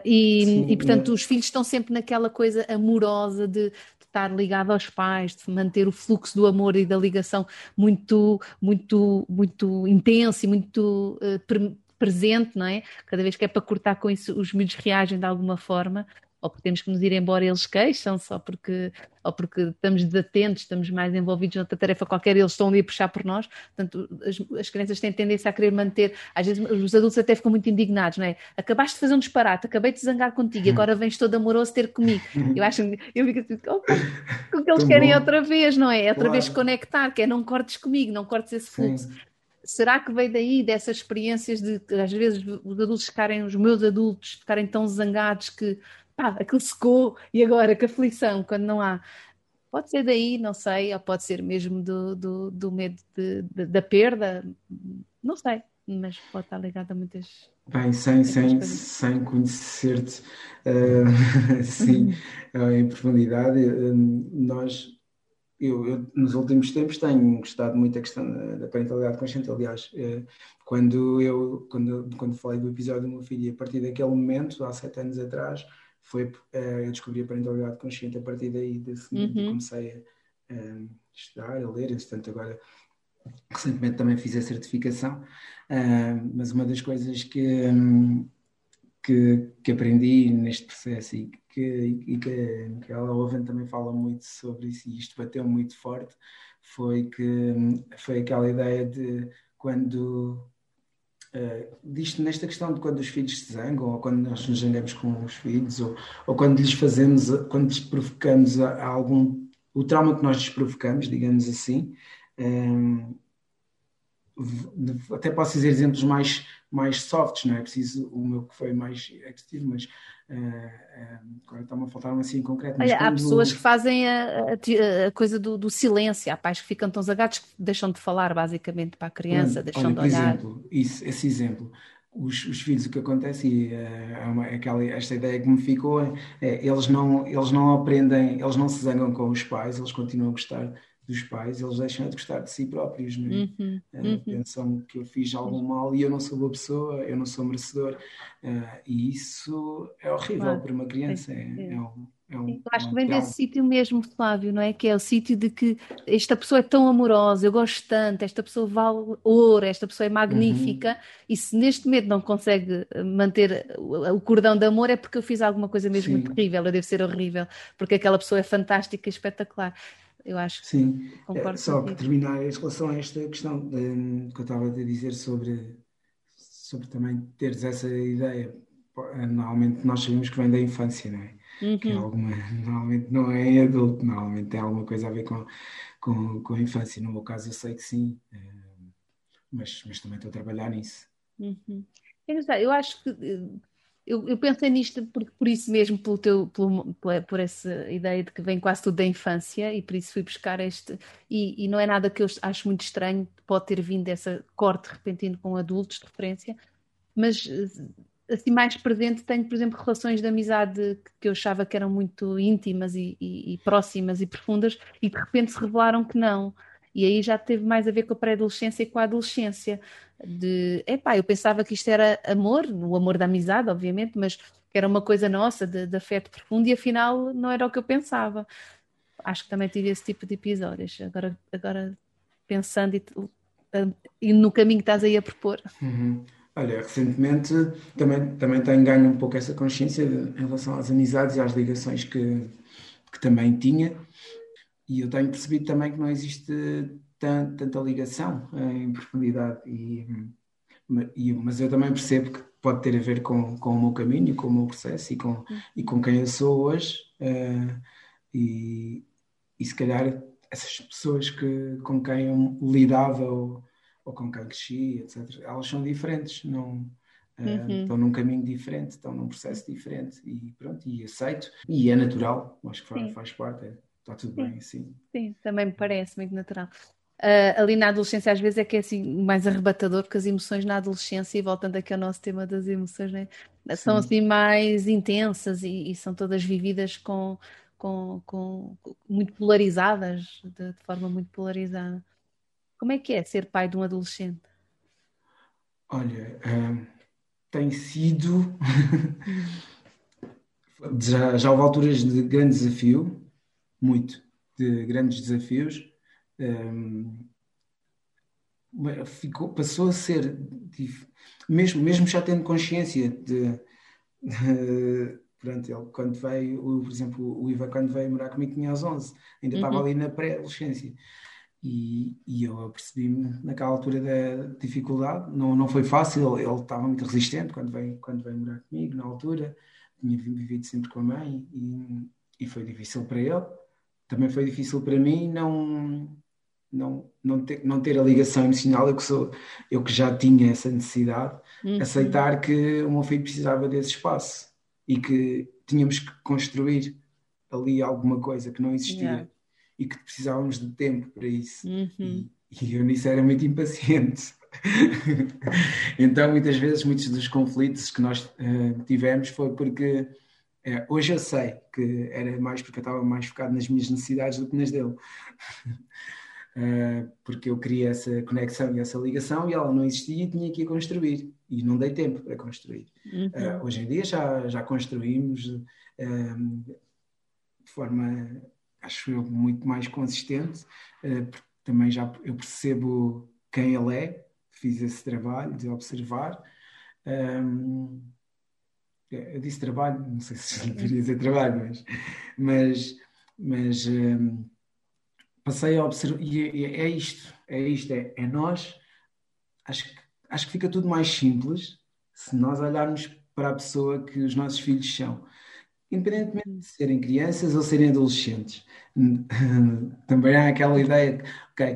e, Sim, e portanto, é. os filhos estão sempre naquela coisa amorosa de estar ligado aos pais, de manter o fluxo do amor e da ligação muito, muito, muito intenso e muito uh, pre presente, não é? Cada vez que é para cortar com isso, os miúdos reagem de alguma forma ou porque temos que nos ir embora eles queixam, só porque, ou porque estamos desatentos, estamos mais envolvidos noutra tarefa qualquer, eles estão ali a puxar por nós. Portanto, as, as crianças têm tendência a querer manter, às vezes os adultos até ficam muito indignados, não é? Acabaste de fazer um disparate, acabei de zangar contigo, e agora vens todo amoroso ter comigo. Eu acho, eu fico assim, opa, o que eles querem outra vez, não é? É outra claro. vez conectar, que é não cortes comigo, não cortes esse fluxo. Sim será que veio daí dessas experiências de às vezes os adultos ficarem, os meus adultos ficarem tão zangados que pá, aquilo secou e agora que aflição quando não há. Pode ser daí, não sei, ou pode ser mesmo do, do, do medo de, de, da perda, não sei, mas pode estar ligado a muitas. Bem, sem, sem, sem conhecer-te uh, assim em profundidade, uh, nós, eu, eu, nos últimos tempos tenho gostado muito da questão da parentalidade consciente. Aliás, quando eu quando, quando falei do episódio do meu filho, e a partir daquele momento, há sete anos atrás, foi uh, eu descobri a parentalidade consciente a partir daí desse momento uhum. comecei a, a, estudar, a ler, entretanto agora recentemente também fiz a certificação, uh, mas uma das coisas que, um, que, que, aprendi neste processo e que, e que, que ela Oven também fala muito sobre isso e isto bateu muito forte foi que foi aquela ideia de quando uh, disto nesta questão de quando os filhos se zangam, ou quando nós nos zangamos com os filhos, ou, ou quando lhes fazemos, quando lhes provocamos a, a algum, o trauma que nós lhes provocamos, digamos assim. Um, eh, até posso dizer exemplos mais, mais softs, não é preciso o meu que foi mais extremo, mas Uh, agora está-me a faltar assim em concreto. Olha. Há pessoas que fazem a, a, a coisa do, do, silêncio, há pais que ficam tão zagados que deixam de falar basicamente para a criança, deixam olha, de olhar. Exemplo, isso, esse exemplo. Os, os, filhos, o que acontece, e é uma, aquela, esta ideia que me ficou, é, eles, não, eles não aprendem, eles não se zangam com os pais, eles continuam a gostar dos pais, eles deixam de gostar de si próprios, não é? Uhum, Uh, uhum. pensam que eu fiz algum mal e eu não sou boa pessoa, eu não sou merecedor. Uh, e isso é horrível Claro. para uma criança. É, É. é um, é um, Eu acho que vem desse sítio mesmo, Flávio, não é? Que é o sítio de que esta pessoa é tão amorosa, eu gosto tanto, esta pessoa vale ouro, esta pessoa é magnífica, e se neste momento não consegue eh, manter o, cordão de amor é porque eu fiz alguma coisa mesmo Sim. terrível, eu devo ser horrível, porque aquela pessoa é fantástica e espetacular. Eu acho que Sim, concordo É, só para terminar em relação a esta questão de- que eu estava a dizer sobre, sobre também teres essa ideia. Normalmente nós sabemos que vem da infância, não é? Que é Uhum. alguma, normalmente não é em adulto, normalmente tem alguma coisa a ver com, com, com a infância. No meu caso, eu sei que sim, eh, mas, mas também estou a trabalhar nisso. Uhum. É Eu acho que eh, eu, eu pensei nisto por, por isso mesmo, pelo teu, pelo- por essa ideia de que vem quase tudo da infância e por isso fui buscar este. E, e não é nada que eu acho muito estranho, pode ter vindo essa corte repentino com adultos de referência, mas assim mais presente tenho, por exemplo, relações de amizade que eu achava que eram muito íntimas e, e- e próximas e profundas e de repente se revelaram que não. E aí já teve mais a ver com a pré-adolescência e com a adolescência de, epá, eu pensava que isto era amor, o amor da amizade, obviamente, mas que era uma coisa nossa, de, de afeto profundo, e afinal não era o que eu pensava. Acho que também tive esse tipo de episódios. Agora, agora pensando e, e no caminho que estás aí a propor. Uhum. Olha, recentemente também, também tenho ganho um pouco essa consciência de- em relação às amizades e às ligações que, que também tinha. E eu tenho percebido também que não existe tan- tanta ligação eh, em profundidade. E, e- mas eu também percebo que pode ter a ver com, com o meu caminho, com o meu processo e com, e com quem eu sou hoje. eh, e, e se calhar essas pessoas que, com quem eu lidava ou, ou com quem cresci, etc., elas são diferentes, não, eh, Uhum. estão num caminho diferente, estão num processo diferente e pronto, e aceito. E é natural, acho que faz, faz parte, é, está tudo Sim. bem assim. Sim, também me parece muito natural. Ah, ali na adolescência, às vezes, é que é assim mais arrebatador, porque as emoções na adolescência, e voltando aqui ao nosso tema das emoções, né, são Sim. assim mais intensas e, e são todas vividas com, com, com- com- muito polarizadas, de, de forma muito polarizada. Como é que é ser pai de um adolescente? Olha, hum, tem sido. já, já houve alturas de grande desafio, muito, de grandes desafios. Mas ficou, passou a ser, mesmo, mesmo já tendo consciência de. de- pronto, ele quando veio, por exemplo, o Iva, quando veio morar comigo, tinha aos 11, ainda estava Uhum. ali na pré-adolescência. E, e eu apercebi-me naquela altura da dificuldade. Não, não foi fácil, ele, ele estava muito resistente quando veio, quando veio morar comigo, na altura. Tinha vivido sempre com a mãe e, e foi difícil para ele. Também foi difícil para mim não, não, não, ter, não ter a ligação emocional. Eu que, sou, eu que já tinha essa necessidade, Uhum. aceitar que o meu filho precisava desse espaço e que tínhamos que construir ali alguma coisa que não existia Yeah. e que precisávamos de tempo para isso. Uhum. E, e eu nisso era muito impaciente. então, muitas vezes, muitos dos conflitos que nós eh, tivemos foi porque eh, hoje eu sei que era mais porque eu estava mais focado nas minhas necessidades do que nas dele. Eh, porque eu queria essa conexão e essa ligação e ela não existia e tinha que a construir. E não dei tempo para construir. Uhum. Uh, hoje em dia já, já construímos um, de forma, acho eu, muito mais consistente, uh, também já eu percebo quem ele é, fiz esse trabalho de observar. Um, eu disse trabalho, não sei se deveria dizer trabalho, mas, mas, mas um, passei a observar, e é, é isto, é isto, é, é nós, acho acho que fica tudo mais simples se nós olharmos para a pessoa que os nossos filhos são, independentemente de serem crianças ou serem adolescentes. Também há aquela ideia de,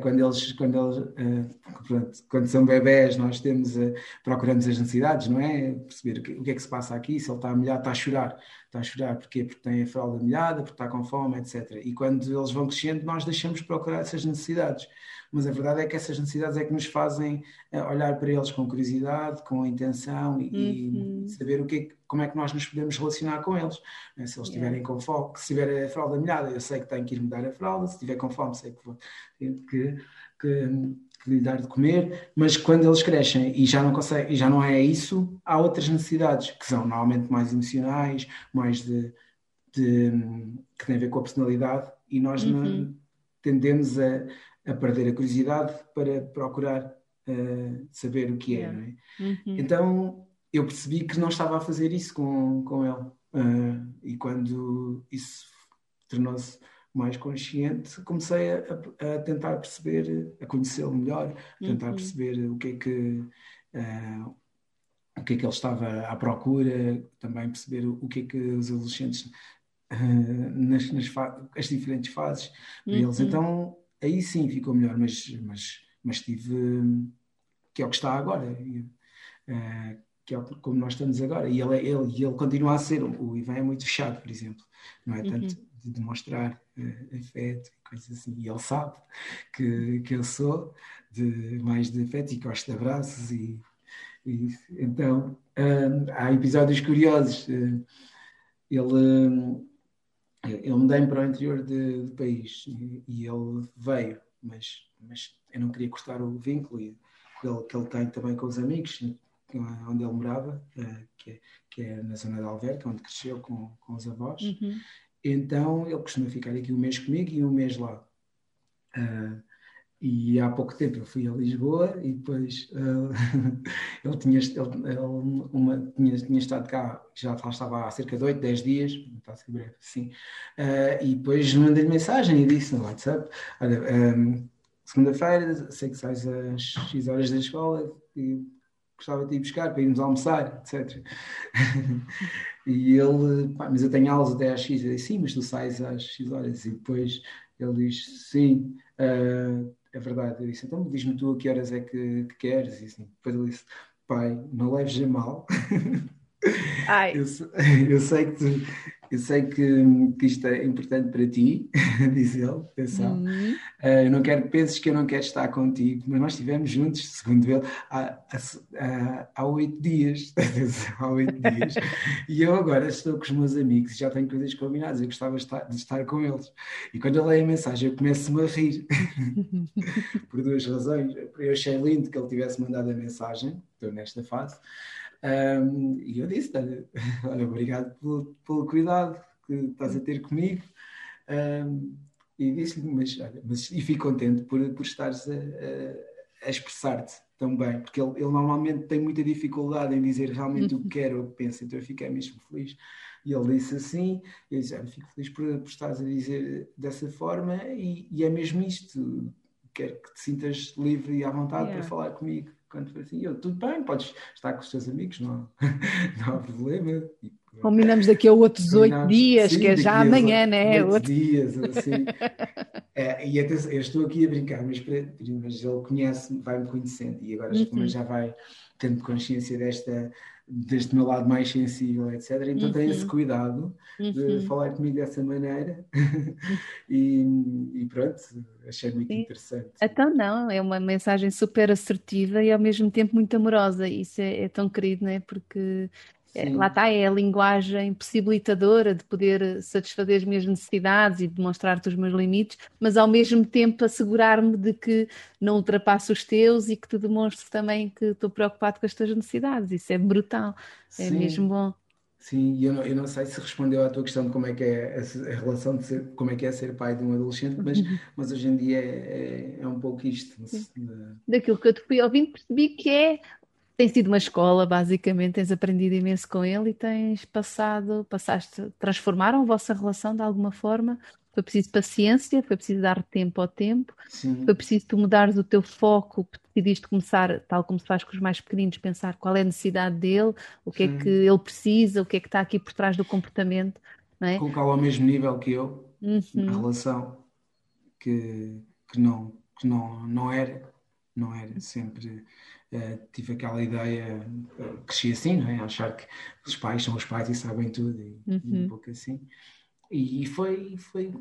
Quando eles, quando eles uh, quando são bebés, nós temos, uh, procuramos as necessidades, não é? Perceber o que, o que, é que se passa aqui, se ele está a molhar, está a chorar. Está a chorar porquê? Porque tem a fralda molhada, porque está com fome, etc. E quando eles vão crescendo, nós deixamos de procurar essas necessidades. Mas a verdade é que essas necessidades é que nos fazem uh, olhar para eles com curiosidade, com intenção e, uhum. e saber o que é, como é que nós nos podemos relacionar com eles. Né? Se eles estiverem yeah. com fome, se tiver a fralda molhada, eu sei que tenho que ir mudar a fralda, se estiver com fome, sei que vou que, que, que lhe dar de comer, mas quando eles crescem e já não conseguem, e já não é isso, há outras necessidades que são normalmente mais emocionais, mais de, de que têm a ver com a personalidade e nós uhum. tendemos a, a, perder a curiosidade para procurar uh, saber o que é, yeah. é? Uhum. Então eu percebi que não estava a fazer isso com, com ele. Uh, e quando isso tornou-se mais consciente, comecei a, a tentar perceber, a conhecê-lo melhor, a tentar uhum. perceber o que é que uh, o que é que ele estava à procura, também perceber o que é que os adolescentes uh, nas, nas as diferentes fases uhum. deles. Então aí sim ficou melhor, mas mas mas tive que é o que está agora. Uh, que é como nós estamos agora, e ele, ele, ele continua a ser, o Ivan é muito fechado, por exemplo, não é? Tanto uhum. De demonstrar uh, afeto e coisas assim, e ele sabe que, que eu sou de, mais de afeto e gosto de abraços, e, e então uh, há episódios curiosos. Uh, ele, ele mudei para o interior do país e, e, ele veio, mas, mas eu não queria cortar o vínculo e, que ele, que ele tem também com os amigos, onde ele morava, uh, que, é, que, é, na zona de Alverca, onde cresceu com, com os avós. Uhum. Então ele costuma ficar aqui um mês comigo e um mês lá. Uh, e há pouco tempo eu fui a Lisboa e depois uh, ele, tinha, ele, ele uma, tinha, tinha, estado cá, já estava há cerca de 8, 10 dias, está a ser breve, sim. Uh, e depois mandei-lhe mensagem e disse no WhatsApp: Olha, um, segunda-feira, sei que sais às X horas da escola e gostava de ir buscar para irmos almoçar, etc. e ele, pá, mas eu tenho aulas até às X. Eu disse, sim, mas tu sais às X horas. E depois ele diz, sim, uh, é verdade. Eu disse, então diz-me tu a que horas é que, que queres. E assim, depois ele disse, pai, não leves a mal. Eu, eu, sei que tu, eu sei que, que isto é importante para ti, diz ele, atenção. Uhum. Uh, eu não quero que penses que eu não quero estar contigo, mas nós estivemos juntos, segundo ele, há, há, há oito dias. há oito dias. e eu agora estou com os meus amigos e já tenho coisas combinadas. Eu gostava de estar, de estar com eles. E quando eu leio a mensagem, eu começo-me a rir. Por duas razões. Eu achei lindo que ele tivesse mandado a mensagem, estou nesta fase. Um, e eu disse: olha, obrigado pelo, pelo, cuidado que estás a ter comigo. Um, e disse-lhe: mas, olha, mas, e fico contente por, por estares a, a, a expressar-te tão bem, porque ele, ele, normalmente tem muita dificuldade em dizer realmente o que quer ou o que pensa, então eu fiquei mesmo feliz. E ele disse assim: eu disse, olha, fico feliz por, por estares a dizer dessa forma, e, e, é mesmo isto. Quero que te sintas livre e à vontade yeah. para falar comigo quando foi assim, eu, tudo bem, podes estar com os teus amigos, não, não há problema. E, Combinamos daqui a outros oito dias, sim, que é já amanhã, né? Oito dias, assim. é, e até, eu estou aqui a brincar, mas, mas ele conhece, vai-me conhecendo e agora uhum. já vai tendo consciência desta, deste meu lado mais sensível, etc. Então uhum. tem esse cuidado uhum. de falar comigo dessa maneira e, e, pronto, achei muito Sim. interessante. Então não, é uma mensagem super assertiva e ao mesmo tempo muito amorosa. Isso é, é tão querido, não é? Porque é, lá está, é a linguagem possibilitadora de poder satisfazer as minhas necessidades e demonstrar-te os meus limites, mas ao mesmo tempo assegurar-me de que não ultrapasso os teus e que te demonstro também que estou preocupado com as tuas necessidades. Isso é brutal, é Sim. mesmo bom. Sim, eu não, eu não sei se respondeu à tua questão de como é que é a, a relação de ser, como é que é ser pai de um adolescente, mas, mas hoje em dia é, é, é um pouco isto. Daquilo que eu te fui ouvindo, percebi que é tem sido uma escola, basicamente, tens aprendido imenso com ele e tens passado, passaste, transformaram a vossa relação de alguma forma. Foi preciso paciência, foi preciso dar tempo ao tempo, Sim. foi preciso tu mudares o teu foco, decidiste começar, tal como se faz com os mais pequeninos, pensar qual é a necessidade dele, o que Sim. é que ele precisa, o que é que está aqui por trás do comportamento. Não é? Colocá-lo ao mesmo nível que eu, uhum. na relação, que, que não que não, não era, não era sempre. Uh, tive aquela ideia, uh, cresci assim, não é? Achar que os pais são os pais e sabem tudo, e, uhum. e um pouco assim. E, foi, foi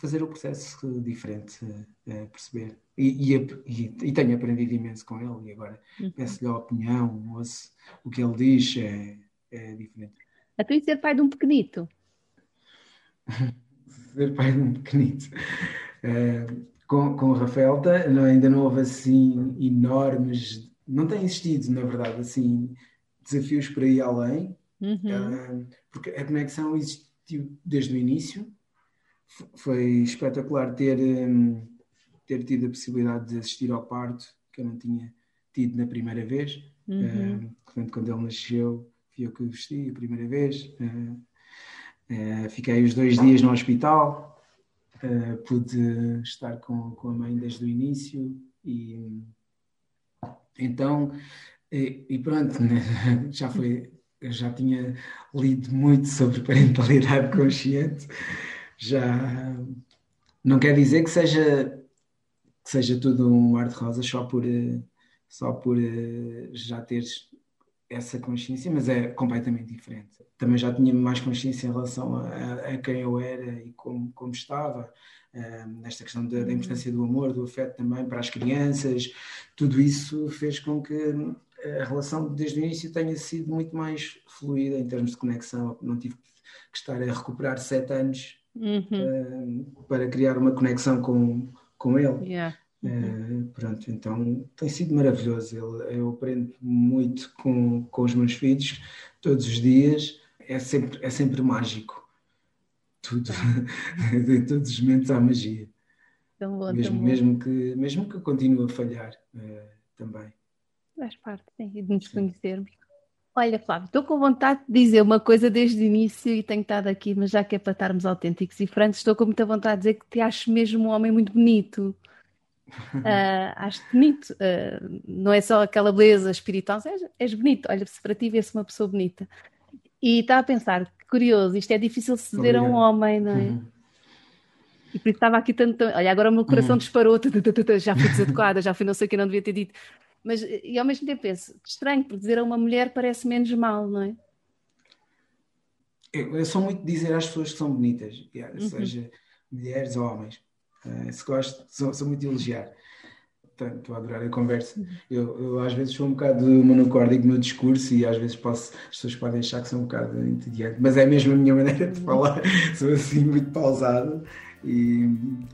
fazer o processo diferente, uh, perceber. E, e, e, tenho aprendido imenso com ele, e agora uhum. peço-lhe a opinião, ouço o que ele diz, é, é diferente. A tu ser pai de um pequenito? ser pai de um pequenito. Com, com o Rafael ainda não houve assim enormes, não tem existido, na verdade, assim, desafios para ir além, uhum. uh, porque a conexão existiu desde o início. Foi espetacular ter, ter tido a possibilidade de assistir ao parto, que eu não tinha tido na primeira vez. Uhum. Uh, portanto, quando ele nasceu, fui eu que o vesti a primeira vez. Fiquei os dois dias no hospital, pude estar com, com a mãe desde o início e então e, e pronto, né? já foi, já tinha lido muito sobre parentalidade consciente, já não quer dizer que seja que seja tudo um ar de rosa só por só por eh, já teres essa consciência, mas é completamente diferente. Também já tinha mais consciência em relação a, a quem eu era e como, como estava, nesta questão da, da, uhum. importância do amor, do afeto também para as crianças. Tudo isso fez com que a relação desde o início tenha sido muito mais fluida em termos de conexão. Não tive que estar a recuperar sete anos uhum. uh, para criar uma conexão com, com ele. Yeah. Uh, pronto, então tem sido maravilhoso. Eu, eu aprendo muito com, com os meus filhos todos os dias. É sempre, é sempre mágico. Tudo. em todos os momentos há magia. Tão bom, mesmo, tão mesmo, que, mesmo que eu continue a falhar uh, também. Faz parte, sim, de nos sim. conhecermos. Olha, Flávio, estou com vontade de dizer uma coisa desde o início e tenho estado aqui, mas já que é para estarmos autênticos e francos, estou com muita vontade de dizer que te acho mesmo um homem muito bonito. Uh, acho bonito, uh, não é só aquela beleza espiritual, és, és bonito, olha-se para ti vê-se uma pessoa bonita. E estava a pensar, curioso, isto é difícil ceder a um homem, não é? Uhum. E por isso estava aqui tanto. Olha, agora o meu coração uhum. disparou, já fui desadequada, já fui não sei o que não devia ter dito. Mas, e ao mesmo tempo penso, estranho, porque dizer a uma mulher parece menos mal, não é? Eu, eu sou muito de dizer às pessoas que são bonitas, uhum. seja mulheres ou homens. Uh, se gosto, sou, sou, muito de elogiar. Portanto, estou a adorar a conversa. Uhum. Eu, eu, às vezes sou um bocado monocórdico no discurso e às vezes posso, as pessoas podem achar que sou um bocado entediante, mas é mesmo a minha maneira de falar. sou assim muito pausado, e,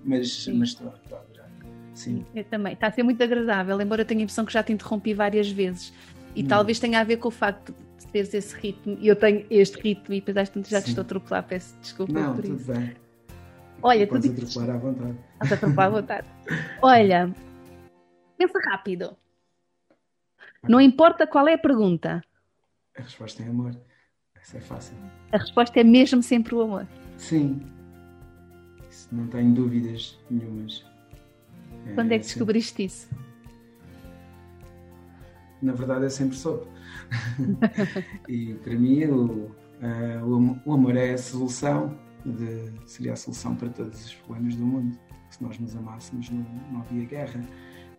mas, mas estou, estou a adorar. Sim. Eu também. Está a ser muito agradável, embora eu tenha a impressão que já te interrompi várias vezes. E hum. talvez tenha a ver com o facto de teres esse ritmo e eu tenho este ritmo e depois às tantas já te estou a atropelar, peço desculpa Não, por tudo isso. Bem. Olha, Podes tu atropelar à vontade. Podes atropelar à vontade. Olha, pensa rápido. Não importa qual é a pergunta. A resposta é amor. Essa é fácil. A resposta é mesmo sempre o amor. Sim. Isso não tenho dúvidas nenhumas. Quando é, é que descobriste isso? Na verdade, eu sempre soube. e para mim, o, uh, o amor é a solução de, seria a solução para todos os problemas do mundo. Se nós nos amássemos, não, não havia guerra,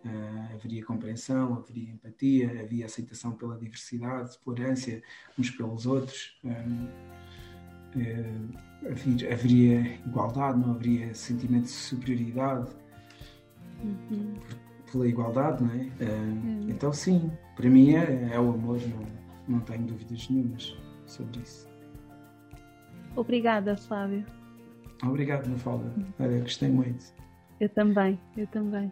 uh, haveria compreensão, haveria empatia, havia aceitação pela diversidade, tolerância uns pelos outros, uh, uh, haveria, haveria, igualdade, não haveria sentimento de superioridade. Uhum. Pela igualdade, não é? Uhum. Então, sim, para mim é, é o amor, não, não tenho dúvidas nenhumas sobre isso. Obrigada, Flávio. Obrigado, Mafalda. Olha, gostei muito. Eu também, eu também.